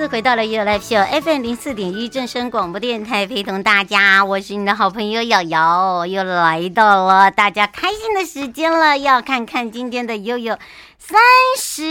次回到了 You Live Show FM 零四点一正声广播电台，陪同大家，我是你的好朋友瑶瑶，又来到了大家开心的时间了，要看看今天的悠悠。三十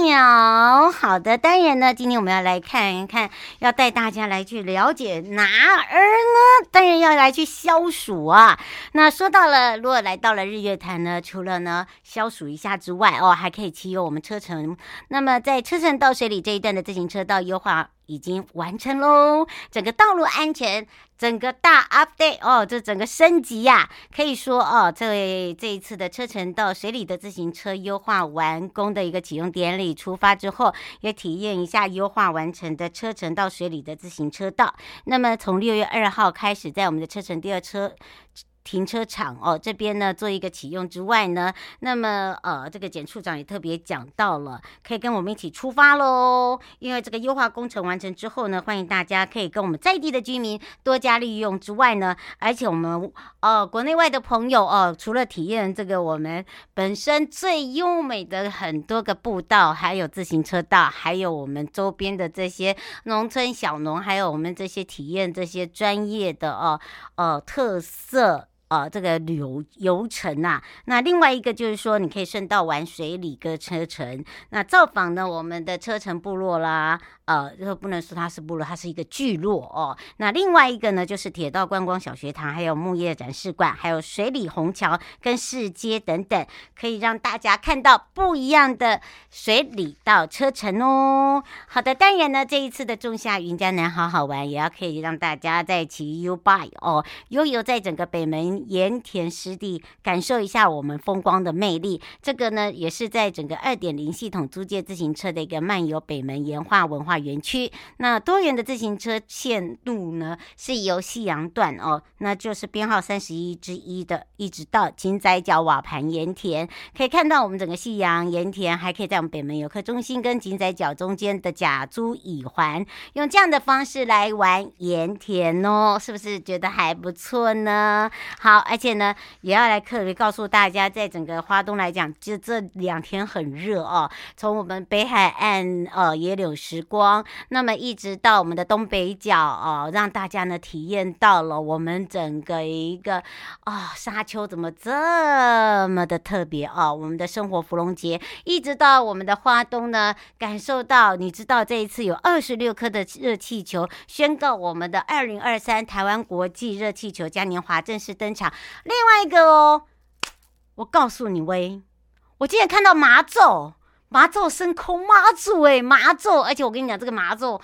秒，好的，当然呢，今天我们要来看一看，要带大家来去了解哪儿呢？当然要来去消暑啊。那说到了，如果来到了日月潭呢，除了呢消暑一下之外，哦，还可以骑游我们车程。那么在车程到水里这一段的自行车道优化。已经完成喽，整个道路安全，整个大 update 哦，这整个升级呀、可以说哦，这这一次的车城到水里的自行车优化完工的一个启用典礼出发之后，也体验一下优化完成的车城到水里的自行车道。那么从六月二号开始，在我们的车城第二车。停车场哦，这边呢做一个启用之外呢，那么呃，这个简处长也特别讲到了，可以跟我们一起出发喽。因为这个优化工程完成之后呢，欢迎大家可以跟我们在地的居民多加利用之外呢，而且我们呃国内外的朋友哦、除了体验这个我们本身最优美的很多个步道，还有自行车道，还有我们周边的这些农村小农，还有我们这些体验这些专业的哦呃，呃特色。呃，这个旅游游程、啊，那另外一个就是说，你可以顺道玩水里跟车城，那造访呢我们的车城部落啦。呃，就不能说它是部落，它是一个聚落哦。那另外一个呢，就是铁道观光小学堂，还有木业展示馆，还有水里虹桥跟市街等等，可以让大家看到不一样的水里到车城哦。好的，当然呢，这一次的仲夏云嘉南好好玩，也要可以让大家在一起 U bike 哦，悠游在整个北门盐田湿地，感受一下我们风光的魅力。这个呢，也是在整个二点零系统租借自行车的一个漫游北门盐化文化。园区，那多元的自行车线路呢，是由夕阳段哦，那就是编号三十一之一的，一直到金仔脚瓦盘盐田，可以看到我们整个夕阳盐田，还可以在我们北门游客中心跟金仔脚中间的甲租乙环，用这样的方式来玩盐田哦，是不是觉得还不错呢？好，而且呢，也要来特别告诉大家，在整个花东来讲，就这两天很热哦，从我们北海岸呃野柳时光。那么一直到我们的东北角哦，让大家呢体验到了我们整个一个、哦、沙丘怎么这么的特别哦，我们的生活芙蓉节，一直到我们的花东呢，感受到你知道这一次有二十六颗的热气球，宣告我们的二零二三台湾国际热气球嘉年华正式登另外一个哦，我告诉你喂，我今天看到麻咒，麻咒升空，妈祖哎，麻咒！而且我跟你讲，这个麻咒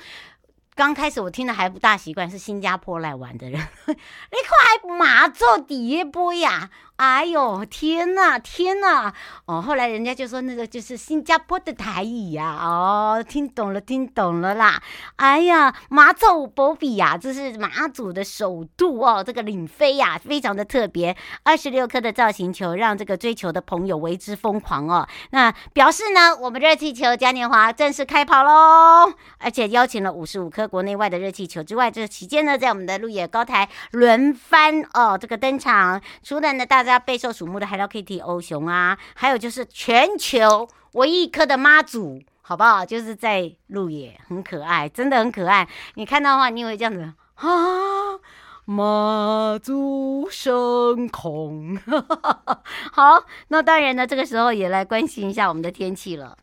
刚开始我听的还不大习惯，是新加坡来玩的人，你快麻咒第一波呀！哎呦天呐天呐哦！后来人家就说那个就是新加坡的台语呀、哦，听懂了听懂了啦！哎呀，马祖保庇呀，这是马祖的首度哦，这个领飞呀、非常的特别。二十六颗的造型球，让这个追求的朋友为之疯狂哦。那表示呢，我们热气球嘉年华正式开跑喽！而且邀请了五十五颗国内外的热气球之外，这期间呢，在我们的路野高台轮番哦，这个登场，除了呢大。大家备受瞩目的 Hello Kitty 欧熊啊，还有就是全球唯一一颗的妈祖好不好？就是在鹿野，很可爱，真的很可爱。你看到的话，你会这样子啊，妈祖升空。好，那当然呢，这个时候也来关心一下我们的天气了。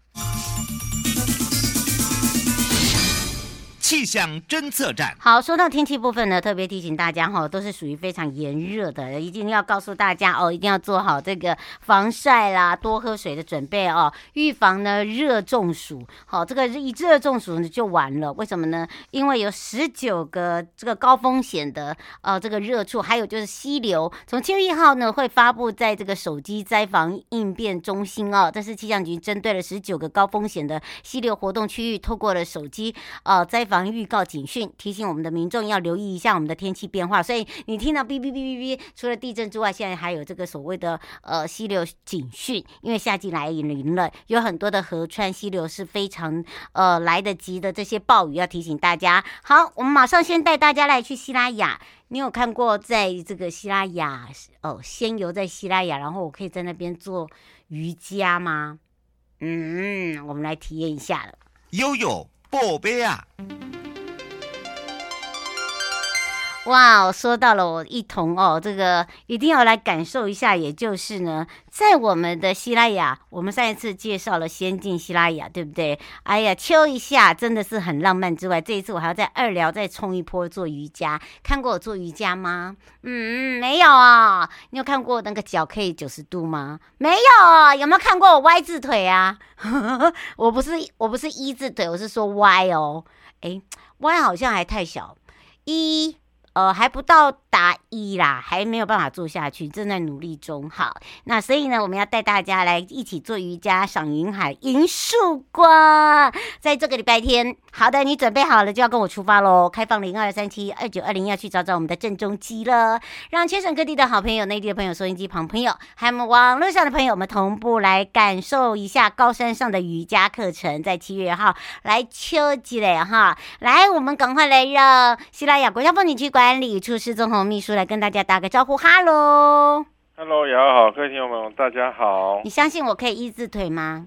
气象侦测站。好，说到天气部分呢，特别提醒大家哈，都是属于非常炎热的，一定要告诉大家哦，一定要做好这个防晒啦，多喝水的准备哦，预防呢热中暑。好，这个一热中暑呢就完了，为什么呢？因为有十九个这个高风险的呃这个热处，还有就是溪流，从七月一号呢会发布在这个手机灾防应变中心哦，这是气象局针对了十九个高风险的溪流活动区域，透过了手机呃灾防。防预告警讯，提醒我们的民众要留意一下我们的天气变化。所以你听到哔哔哔哔哔，除了地震之外，现在还有这个所谓的呃溪流警讯，因为夏季来临了，有很多的河川溪流是非常呃来得及的。这些暴雨要提醒大家。好，我们马上先带大家来去西拉雅。你有看过在这个西拉雅哦，先游在西拉雅，然后我可以在那边做瑜伽吗？嗯，我们来体验一下了。悠悠。宝贝啊！哇，说到了我一同哦，这个一定要来感受一下。也就是呢，在我们的西拉雅，我们上一次介绍了仙境西拉雅，对不对？哎呀，秋一下真的是很浪漫之外，这一次我还要在二寮再冲一波做瑜伽。看过我做瑜伽吗？嗯，没有啊。你有看过那个脚可以九十度吗？没有啊。有没有看过我 Y 字腿啊？我不是，我不是一字腿，我是说 Y 哦。哎，Y 好像还太小，一。呃，还不到达一啦，还没有办法做下去，正在努力中。好，那所以呢，我们要带大家来一起做瑜伽，赏云海，迎曙光。在这个礼拜天，好的，你准备好了就要跟我出发喽！开放零二三七二九二零，要去找找我们的正中基了。让全省各地的好朋友、内地的朋友、收音机旁朋友，还有我们网络上的朋友们同步来感受一下高山上的瑜伽课程，在七月号来秋季嘞哈！来，我们赶快来让西拉雅国家风景区管。管理处施宗泓秘书来跟大家打个招呼，哈喽，哈喽，瑶好，各位听友们，大家好。你相信我可以一字腿吗？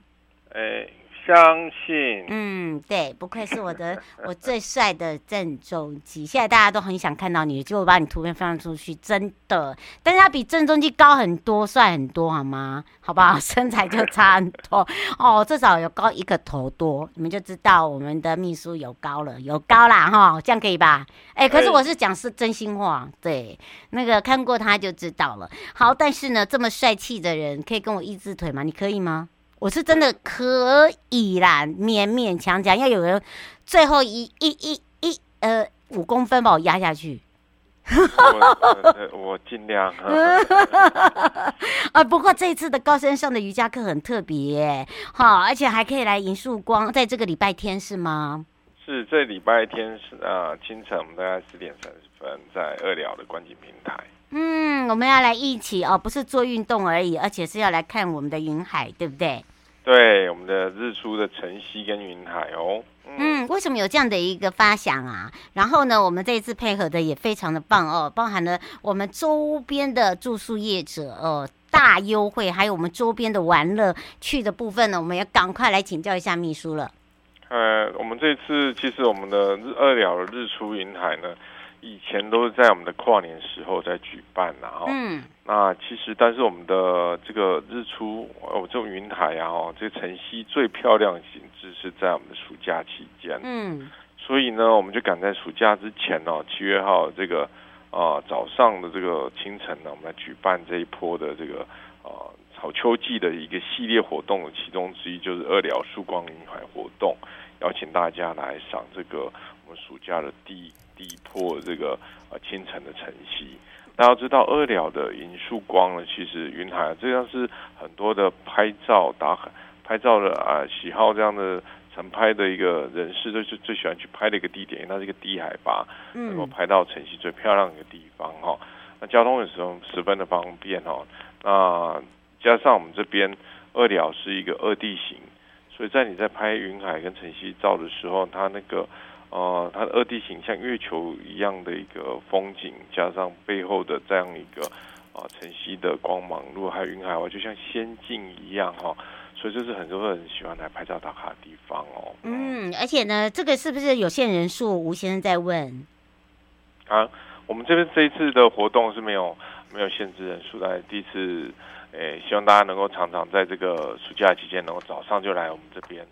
哎。相信，嗯，对，不愧是我的我最帅的郑中基，现在大家都很想看到你，就把你图片放出去，真的。但是他比郑中基高很多，帅很多，好吗？好不好？身材就差很多哦，至少有高一个头多，你们就知道我们的秘书有高了，有高啦哈，这样可以吧？哎，可是我是讲是真心话，对，那个看过他就知道了。好，但是呢，这么帅气的人可以跟我一字腿吗？你可以吗？我是真的可以啦，勉勉强强要有人最后一一一一呃五公分把我压下去。我我尽量。啊，不过这一次的高山上的瑜伽课很特别，好，而且还可以来迎曙光，在这个礼拜天是吗？是，这礼拜天是啊，清晨我们大概十点三十分在二寮的观景平台。嗯，我们要来一起哦，不是做运动而已，而且是要来看我们的云海，对不对？对，我们的日出的晨曦跟云海哦。嗯，嗯，为什么有这样的一个发想啊？然后呢，我们这一次配合的也非常的棒哦，包含了我们周边的住宿业者哦，大优惠，还有我们周边的玩乐去的部分呢，我们要赶快来请教一下秘书了。呃，我们这次其实我们的日二了的日出云海呢。以前都是在我们的跨年时候在举办，然后，嗯，那其实但是我们的这个日出哦，这种云海啊，哦，这个晨曦最漂亮的景致是在我们的暑假期间，嗯，所以呢，我们就赶在暑假之前哦，七月号这个啊、呃、早上的这个清晨呢，我们来举办这一波的这个啊草秋季的一个系列活动，其中之一就是二寮曙光云海活动，邀请大家来赏这个我们暑假的第一。第一波这个呃清晨的晨曦，大家知道二寮的迎曙光呢，其实云海这样是很多的拍照打卡、拍照的啊喜好这样的晨拍的一个人士，都是最喜欢去拍的一个地点，因为它是一个低海拔，能够拍到晨曦最漂亮的一个地方哈。那交通有时候十分的方便哈。那加上我们这边二寮是一个二地形，所以在你在拍云海跟晨曦照的时候，它那个。呃，它的二地形像月球一样的一个风景，加上背后的这样一个啊晨曦的光芒，如果还有云海的话，就像仙境一样哈。所以这是很多人喜欢来拍照打卡的地方哦。嗯，而且呢，这个是不是有限人数？吴先生在问。啊，我们这边这一次的活动是没有没有限制人数的，第一次，诶，希望大家能够常常在这个暑假期间，能够早上就来我们这边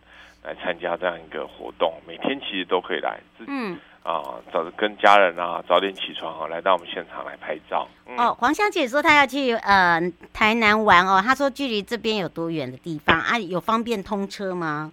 来参加这样一个活动，每天其实都可以来。嗯。啊，早跟家人啊早点起床啊，来到我们现场来拍照。嗯、哦，黄小姐说她要去呃台南玩哦，她说距离这边有多远的地方啊？有方便通车吗？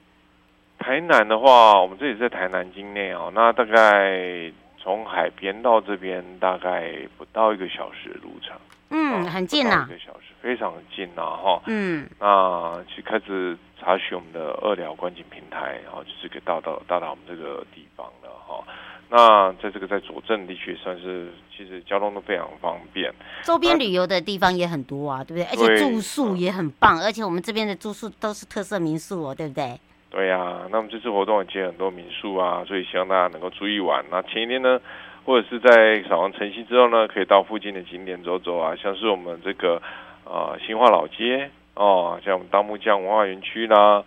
台南的话，我们这里在台南境内哦，那大概从海边到这边大概不到一个小时的路程。嗯，很近呐，一个小时非常的近呐，哈。嗯，那去开始查询我们的二寮观景平台，然后就是可以到到到达我们这个地方了，哈。那在这个在左镇地区算是其实交通都非常方便，周边旅游的地方也很多啊，对不对？而且住宿也很棒，而且我们这边的住宿都是特色民宿哦，对不对？对呀、啊，那么这次活动也接很多民宿啊，所以希望大家能够注意晚。那前一天呢，或者是在扫完晨曦之后呢，可以到附近的景点走走啊，像是我们这个呃新化老街哦，像我们大木匠文化园区啦。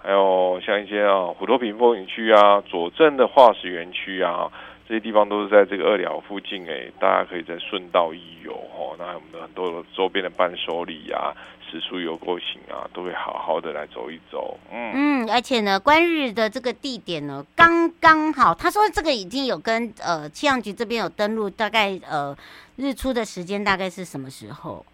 还有像一些啊虎头坪风景区啊，左镇的化石园区啊，这些地方都是在这个二寮附近哎，大家可以在顺道一游哦。那我们的很多周边的伴手礼啊，食宿游购行啊，都会好好的来走一走。嗯嗯，而且呢，观日的这个地点呢，刚刚好。他说这个已经有跟呃气象局这边有登录，大概呃日出的时间大概是什么时候？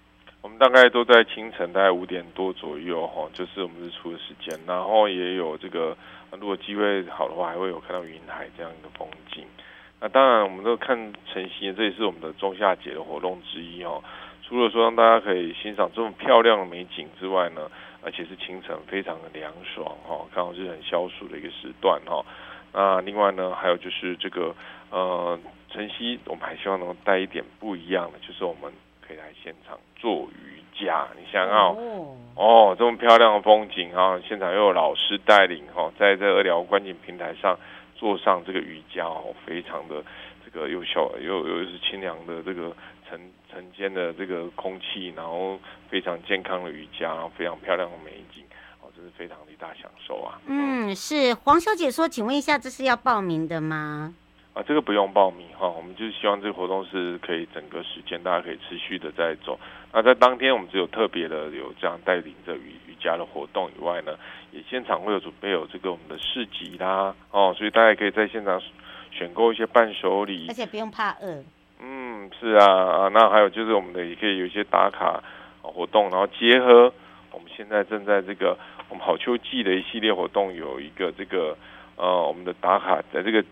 我们大概都在清晨，大概五点多左右，哈，就是我们日出的时间。然后也有这个，如果机会好的话，还会有看到云海这样一个风景。那当然，我们都看晨曦，这也是我们的仲夏节的活动之一哦。除了说让大家可以欣赏这种漂亮的美景之外呢，而且是清晨非常的凉爽，哈，刚好是很消暑的一个时段，哈。那另外呢，还有就是这个，呃，晨曦，我们还希望能够带一点不一样的，就是我们。可以来现场做瑜伽，你想要哦，哦，这么漂亮的风景哈，现场又有老师带领哈，在这二寮观景平台上做上这个瑜伽哦，非常的这个又小又又是清凉的这个晨晨间的这个空气，然后非常健康的瑜伽，非常漂亮的美景哦，这是非常的一大享受啊。嗯，是黄小姐说，请问一下，这是要报名的吗？啊，这个不用报名哈，我们就是希望这个活动是可以整个时间大家可以持续的在走。那在当天我们只有特别的有这样带领着瑜瑜伽的活动以外呢，也现场会有准备有这个我们的市集啦，哦，所以大家可以在现场选购一些伴手礼，而且不用怕饿。嗯，是啊，啊，那还有就是我们的也可以有一些打卡活动，然后结合我们现在正在这个我们好秋季的一系列活动，有一个这个呃我们的打卡在这个。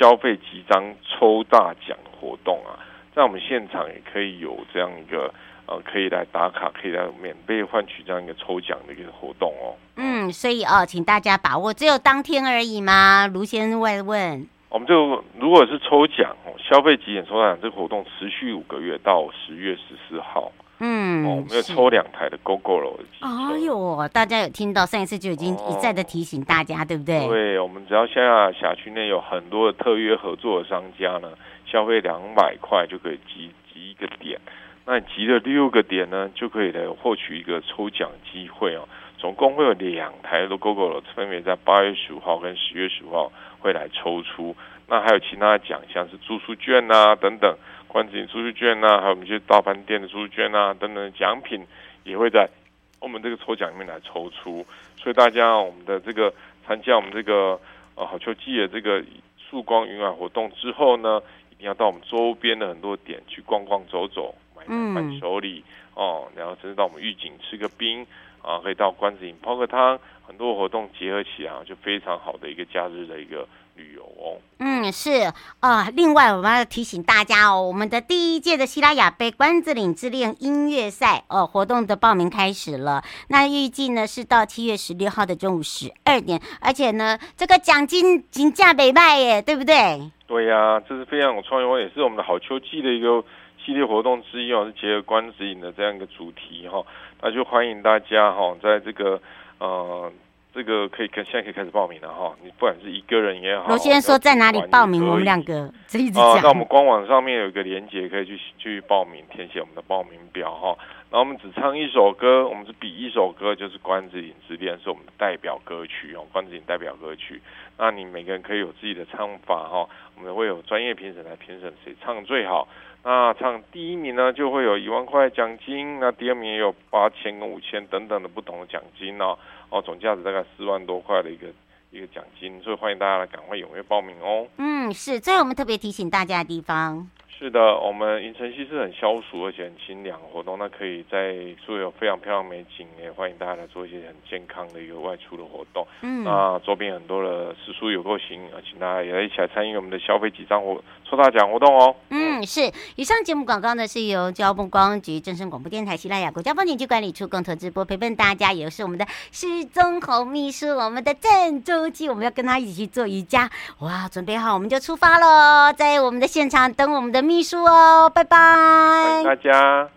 消费集章抽大奖活动啊，在我们现场也可以有这样一个呃，可以来打卡，可以来免费换取这样一个抽奖的一个活动哦。嗯，所以哦，请大家把握，只有当天而已吗？卢先生问问。我们就如果是抽奖哦，消费几点抽大奖这个活动持续五个月到十月十四号。嗯，哦，我们要抽两台的 Gogoro 了。哎呦，大家有听到上一次就已经一再的提醒大家，哦、对不对？对，我们只要现在辖区内有很多的特约合作的商家呢，消费两百块就可以集集一个点，那你集了六个点呢，就可以来获取一个抽奖机会哦。总共会有两台的 Gogoro，分别在八月十五号跟十月十五号会来抽出。那还有其他的奖项是住宿券啊等等。观景住宿券啊，还有我们一些大饭店的住宿券啊，等等奖品也会在我们这个抽奖里面来抽出。所以大家我们的这个参加我们这个呃好秋季的这个曙光云海活动之后呢，一定要到我们周边的很多点去逛逛走走，买点伴手礼哦，然后甚至到我们玉井吃个冰啊，可以到关子岭泡个汤，很多活动结合起来啊就非常好的一个假日的一个。旅游哦，嗯，是啊、呃。另外，我们要提醒大家哦，我们的第一届的西拉雅杯关子岭之恋音乐赛哦，活动的报名开始了。那预计呢是到七月十六号的中午十二点，而且呢，这个奖金金价北卖耶，对不对？对呀、啊，这是非常有创意，也是我们的好秋季的一个系列活动之一哦，是结合关子岭的这样一个主题哈、哦。那就欢迎大家哈、哦，在这个呃。这个可以跟现在可以开始报名了哈，你不管是一个人也好，罗先生说在哪里报名？我们两个这一直讲。啊，那我们官网上面有一个连接，可以去去报名，填写我们的报名表哈。然后我们只唱一首歌，我们是比一首歌，就是《关子岭之恋》是我们的代表歌曲哦，《关子岭》代表歌曲。那你每个人可以有自己的唱法哈，我们会有专业评审来评审谁唱最好。那唱第一名呢，就会有一万块奖金；那第二名也有八千跟五千等等的不同的奖金哦，哦，总价值大概四万多块的一个一个奖金，所以欢迎大家来赶快踊跃报名哦。嗯，是，最后我们特别提醒大家的地方。是的，我们云城溪是很消暑而且很清凉活动，那可以在所有非常漂亮美景，也欢迎大家来做一些很健康的一个外出的活动。嗯，那周边很多的食宿有购行，啊，请大家也来一起来参与我们的消费几张活抽大奖活动哦。嗯，是。以上节目广告呢是由交通观光局、正声广播电台、西拉雅国家风景区管理处共同直播，陪伴大家，也是我们的失踪红秘书，我们的郑中基，我们要跟他一起去做瑜伽。哇，准备好，我们就出发喽，在我们的现场等我们的。秘书哦，拜拜！欢迎大家。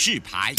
试牌。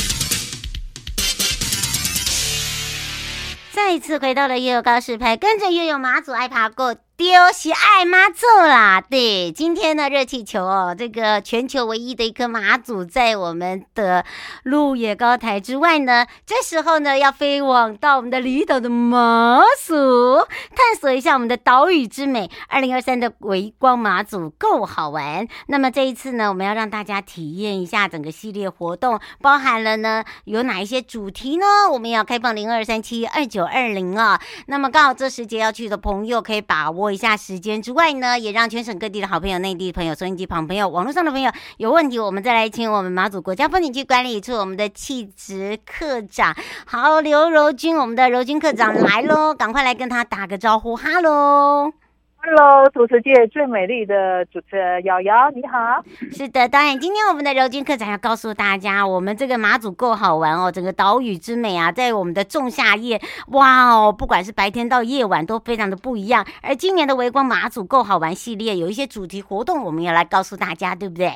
再一次回到了悠悠告示牌，跟着悠悠马祖爱爬过。丢喜爱妈祖啦！对，今天呢，热气球哦，这个全球唯一的一颗妈祖，在我们的鹿野高台之外呢，这时候呢，要飞往到我们的离岛的马祖，探索一下我们的岛屿之美。二零二三的微光妈祖够好玩。那么这一次呢，我们要让大家体验一下整个系列活动，包含了呢有哪一些主题呢？我们要开放零二三七二九二零啊。那么刚好这时节要去的朋友可以把握。一下时间之外呢，也让全省各地的好朋友、内地朋友、收音机旁朋友、网络上的朋友有问题，我们再来请我们马祖国家风景区管理处我们的气质课长，好，刘柔君，我们的柔君课长来喽，赶快来跟他打个招呼，哈喽。Hello，主持界最美丽的主持人瑶瑶，你好。是的，导演，今天我们的柔君课长要告诉大家，我们这个马祖够好玩哦，整个岛屿之美啊，在我们的仲夏夜，哇哦，不管是白天到夜晚都非常的不一样。而今年的微光马祖够好玩系列有一些主题活动，我们要来告诉大家，对不对？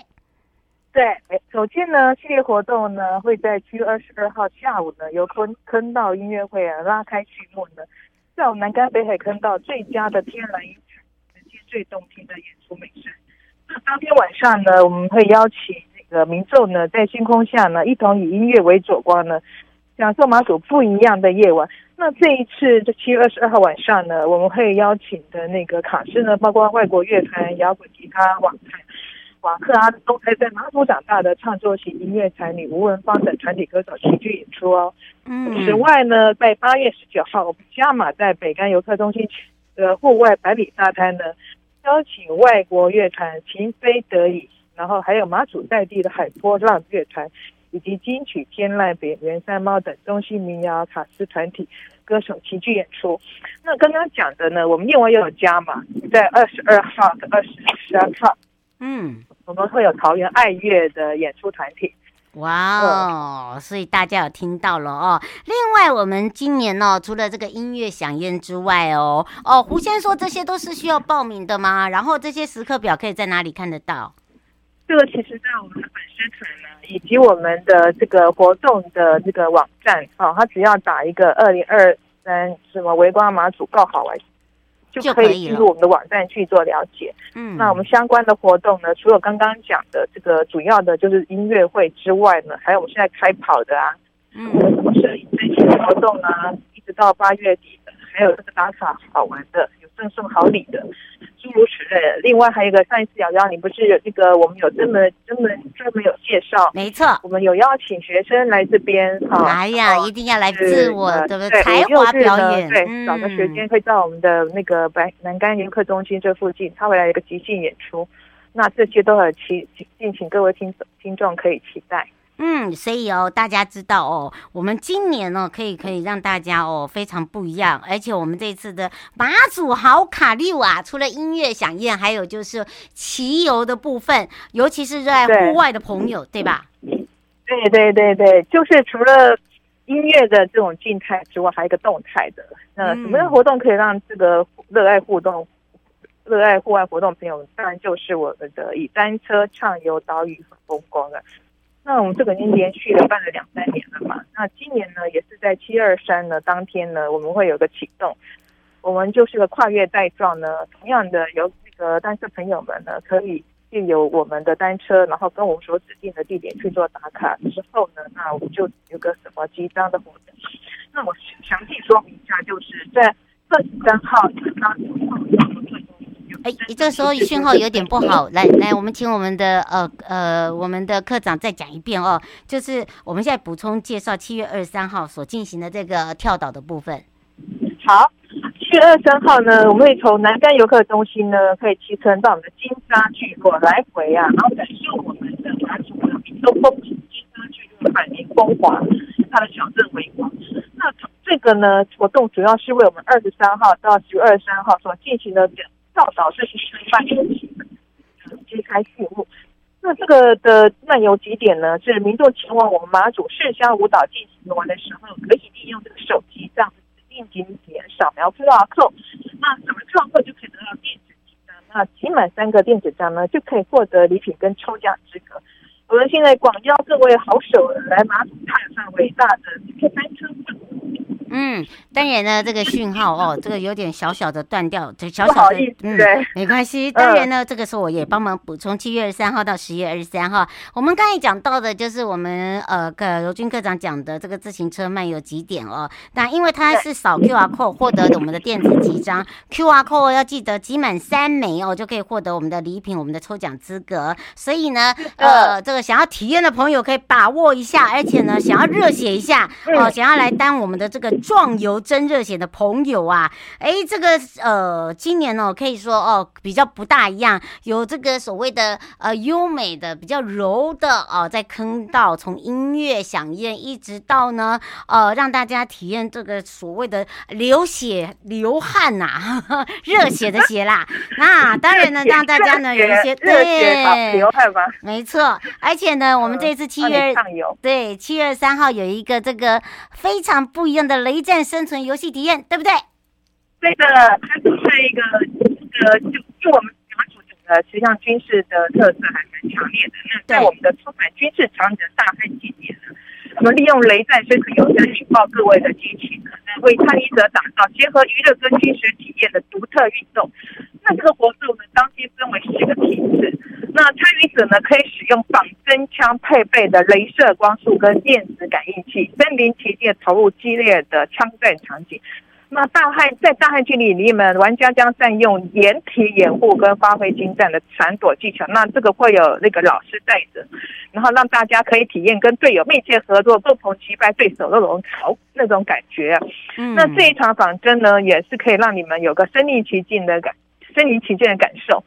对，首先呢，系列活动呢会在七月二十二号下午呢，由坑坑道音乐会啊拉开序幕呢，在我们南竿北海坑道最佳的天然音。最动听的演出美声。那当天晚上呢，我们会邀请那个民众呢，在星空下呢，一同以音乐为佐光呢，享受马祖不一样的夜晚。那这一次这七月二十二号晚上呢，我们会邀请的那个卡司呢，包括外国乐团、摇滚吉他、网台、瓦克阿都还在马祖长大的创作型音乐才女吴文芳等团体歌手齐聚演出哦。嗯。此外呢，在八月十九号，我们加码在北竿游客中心的户外百里沙滩呢。邀请外国乐团情非得已，然后还有马祖在地的海波浪乐团，以及金曲天籁、北原山猫等中西民谣卡斯团体歌手齐聚演出。那刚刚讲的呢，我们另外又有加码，在二十二号的二十三号，嗯，我们会有桃园爱乐的演出团体。哇哦！所以大家有听到了哦。另外，我们今年呢、除了这个音乐响宴之外哦，哦，胡先说这些都是需要报名的吗？然后这些时刻表可以在哪里看得到？这个其实，在我们的粉丝团呢，以及我们的这个活动的这个网站，哦，他只要打一个二零二三什么围观马祖够好玩就可以进入我们的网站去做了解。嗯，那我们相关的活动呢，除了刚刚讲的这个主要的就是音乐会之外呢，还有我们现在开跑的啊，嗯，什么摄影这些活动啊，一直到八月底的，还有这个打卡好玩的。赠送好礼的，诸如此类。另外还有一个，上一次瑶瑶，你不是有这个，我们有专门专门专门有介绍，没错，我们有邀请学生来这边，哈，哎呀，一定要来自我的才华表演，对，嗯、找个时间会到我们的那个白南竿游客中心这附近，他会来一个即兴演出，那这些都很期敬请各位听听众可以期待。嗯，所以哦，大家知道哦，我们今年呢，可以可以让大家哦非常不一样，而且我们这次的马祖好卡六啊，除了音乐响宴，还有就是骑游的部分，尤其是热爱户外的朋友，对，对吧？对对对对，就是除了音乐的这种静态之外，还有一个动态的。那什么样的活动可以让这个热爱互动、热爱户外活动朋友，当然就是我们的以单车畅游岛屿风光了。那我们这个已经连续的办了两三年了嘛。那今年呢，也是在七二三呢当天呢，我们会有个启动。我们就是个跨越带状呢，同样的有那个单车朋友们呢，可以借由我们的单车，然后跟我们所指定的地点去做打卡之后呢，那我们就有个什么集章的活动。那我详细说明一下，就是在二十三号当天。哎，你这时候讯号有点不好，来来，我们请我们的呃呃我们的科长再讲一遍哦，就是我们现在补充介绍七月二十三号所进行的这个跳岛的部分。好，七月二十三号呢，我们会从南竿游客中心呢，可以骑乘到我们的金沙聚落来回啊，然后感受我们的马祖的民族风情，金沙聚落百年风华，它的小镇微光。那这个呢活动主要是为我们二十三号到十月二十三号所进行的。跳岛是十四万元起，揭开序幕。那这个的漫游景点呢，是民众前往我们马祖市乡舞蹈进行玩的时候，可以利用这个手机这样子指定景点扫描 QR code，那扫描 QR code 就可以得到电子几张。那集满三个电子章呢，就可以获得礼品跟抽奖资格。我们现在广邀各位好手来马祖踏上伟大的单车嗯，当然呢，这个讯号哦，这个有点小小的断掉，这小小的嗯，没关系。当然呢，呃、这个时候我也帮忙补充，七月二十三号到十月二十三号，我们刚才讲到的就是我们呃，个柔君课长讲的这个自行车漫游几点哦。那因为它是扫 QR code 获得的我们的电子集章，QR code 要记得集满三枚哦，就可以获得我们的礼品，我们的抽奖资格。所以呢，呃，这个想要体验的朋友可以把握一下，而且呢，想要热血一下哦，想要来当我们的这个。壮游真热血的朋友啊，哎，这个呃，今年哦，可以说哦，比较不大一样，有这个所谓的呃优美的、比较柔的哦，在坑道从音乐响宴一直到呢呃，让大家体验这个所谓的流血流汗呐、啊，热血的血啦。那当然呢，让大家呢有一些对流汗吧，没错。而且呢，我们这次七月对七月三号有一个这个非常不一样的雷。一战生存游戏体验，对不对？对的，它就是一个呃，就就我们马祖整个实际上军事的特色还蛮强烈的。那在我们的出版军事场景的大汉季节呢，我们利用雷战生存游戏引爆各位的激情，为参与者打造结合娱乐跟军事体验的独特运动。那这个活动呢，当天分为十个梯次。那参与者呢，可以使用仿真枪配备的镭射光束跟电子感应器，身临其境投入激烈的枪战场景。那大汉在大汉距离你们，玩家将善用掩体掩护跟发挥精湛的闪躲技巧。那这个会有那个老师带着，然后让大家可以体验跟队友密切合作、共同击败对手那种潮那种感觉。嗯，那这一场仿真呢，也是可以让你们有个身临其境的感，身临其境的感受。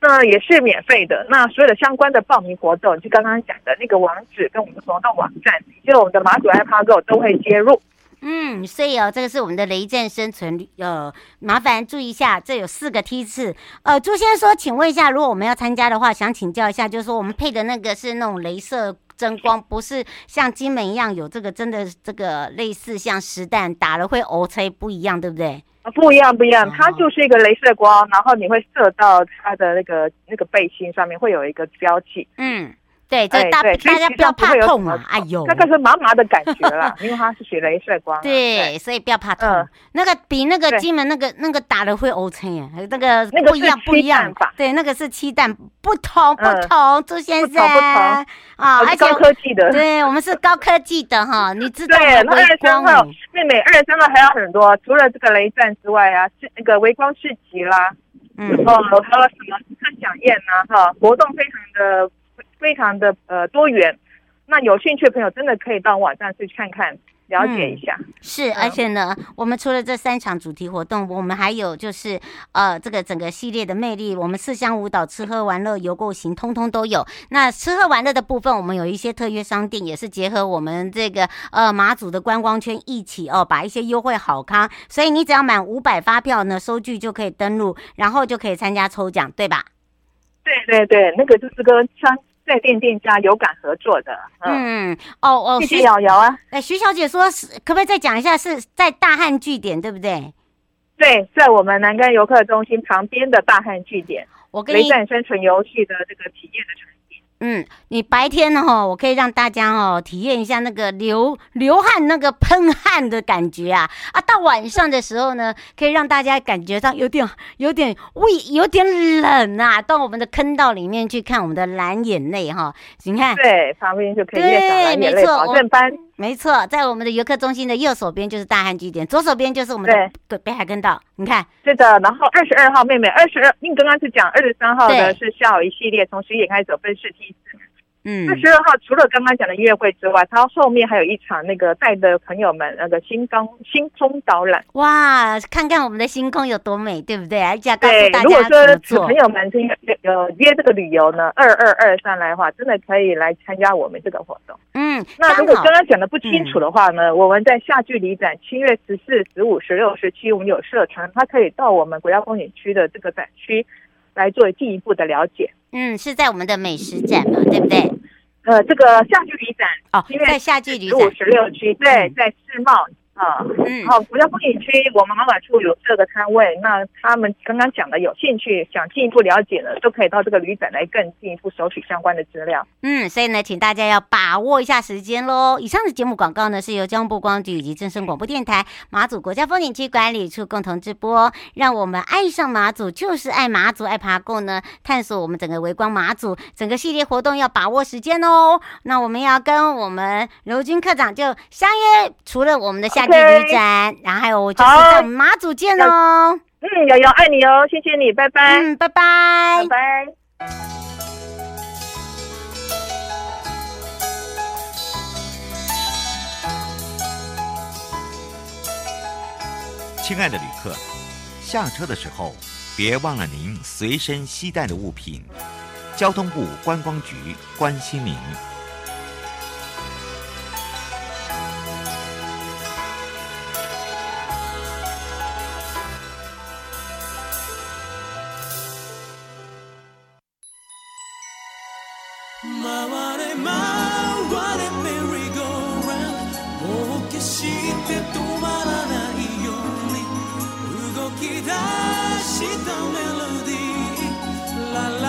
那也是免费的。那所有的相关的报名活动，就刚刚讲的那个网址跟我们的活动网站，以及我们的马祖 iParkGo 都会接入。嗯，所以哦，这个是我们的雷战生存，呃，麻烦注意一下，这有四个梯次。呃，朱先生说，请问一下，如果我们要参加的话，想请教一下，就是说我们配的那个是那种镭射灯光，不是像金门一样有这个真的这个类似像实弹打了会乌青不一样，对不对？不一样，不一样，它就是一个镭射光，然后你会射到它的那个那个背心上面，会有一个标记。嗯，对，对，这大大家不要怕痛啊，哎呦，那个是麻麻的感觉啦，因为它是学雷射光。对，所以不要怕痛。那个比那个金门那个那个打的会 O 青耶，那个不一样不一样。对，那个是气弹，不同不同，朱先生。不同不同啊，还高科技的。对，我们是高科技的哈，你知道对，那二十三号妹妹，二十三号还有很多，除了这个雷战之外啊，是那个微光市集啦。嗯，哦，还有什么看饗宴呐，哈，活动非常的非常的呃多元，那有兴趣的朋友真的可以到网站去看看。了解一下，嗯、是，而且呢，我们除了这三场主题活动，我们还有就是呃，这个整个系列的魅力，我们四乡舞蹈、吃喝玩乐、游购行，通通都有。那吃喝玩乐的部分，我们有一些特约商店，也是结合我们这个呃马祖的观光圈一起哦，把一些优惠好康。所以你只要满五百发票呢，收据就可以登录，然后就可以参加抽奖，对吧？对对对，那个就是跟商。在店店家有感合作的，嗯，哦哦，谢谢瑶瑶啊。哎，徐小姐说是，可不可以再讲一下？是在大汉据点，对不对？对，在我们南竿游客中心旁边的大汉据点，我跟你雷战生存游戏的这个体验的场。嗯，你白天呢，我可以让大家哦体验一下那个流流汗、那个喷汗的感觉啊啊！到晚上的时候呢，可以让大家感觉到有点、有点胃有点冷啊。到我们的坑道里面去看我们的蓝眼泪哈，你看，对，旁边就可以对，没错，保证班。没错，在我们的游客中心的右手边就是大汉据点，左手边就是我们的北海根道。你看，是的。然后二十二号妹妹，二十二，你刚刚是讲二十三号的是下午一系列，从十一点开始走分试梯次。嗯，二十二号除了刚刚讲的音乐会之外，它后面还有一场那个带着朋友们那个星空星空导览。哇，看看我们的星空有多美，对不对？而且告诉大家如果说朋友们是呃约这个旅游呢，二二二上来的话，真的可以来参加我们这个活动。嗯，那如果刚刚讲的不清楚的话呢，嗯、我们在夏季旅展七月十四、十五、十六、十七，我们有社团，他可以到我们国家风景区的这个展区来做进一步的了解。嗯，是在我们的美食展嘛，对不对？呃，这个夏季旅展哦，在夏季旅展十五、十六区，对，在世贸。啊，嗯，好，国家风景区，我们马馆处有这个摊位，那他们刚刚讲的有兴趣想进一步了解的，都可以到这个旅展来更进一步索取相关的资料。嗯，所以呢，请大家要把握一下时间喽。以上的节目广告呢，是由交通部观光局以及正声广播电台马祖国家风景区管理处共同直播。让我们爱上马祖，就是爱马祖，爱爬够呢，探索我们整个围观马祖整个系列活动，要把握时间哦。那我们要跟我们柔军课长就相约，除了我们的夏。旅展，然后还有就是在马祖见哦。嗯，瑶瑶爱你哦，谢谢你，拜拜。嗯，拜拜，拜拜。亲爱的旅客，下车的时候别忘了您随身携带的物品。交通部观光局关心您。la la la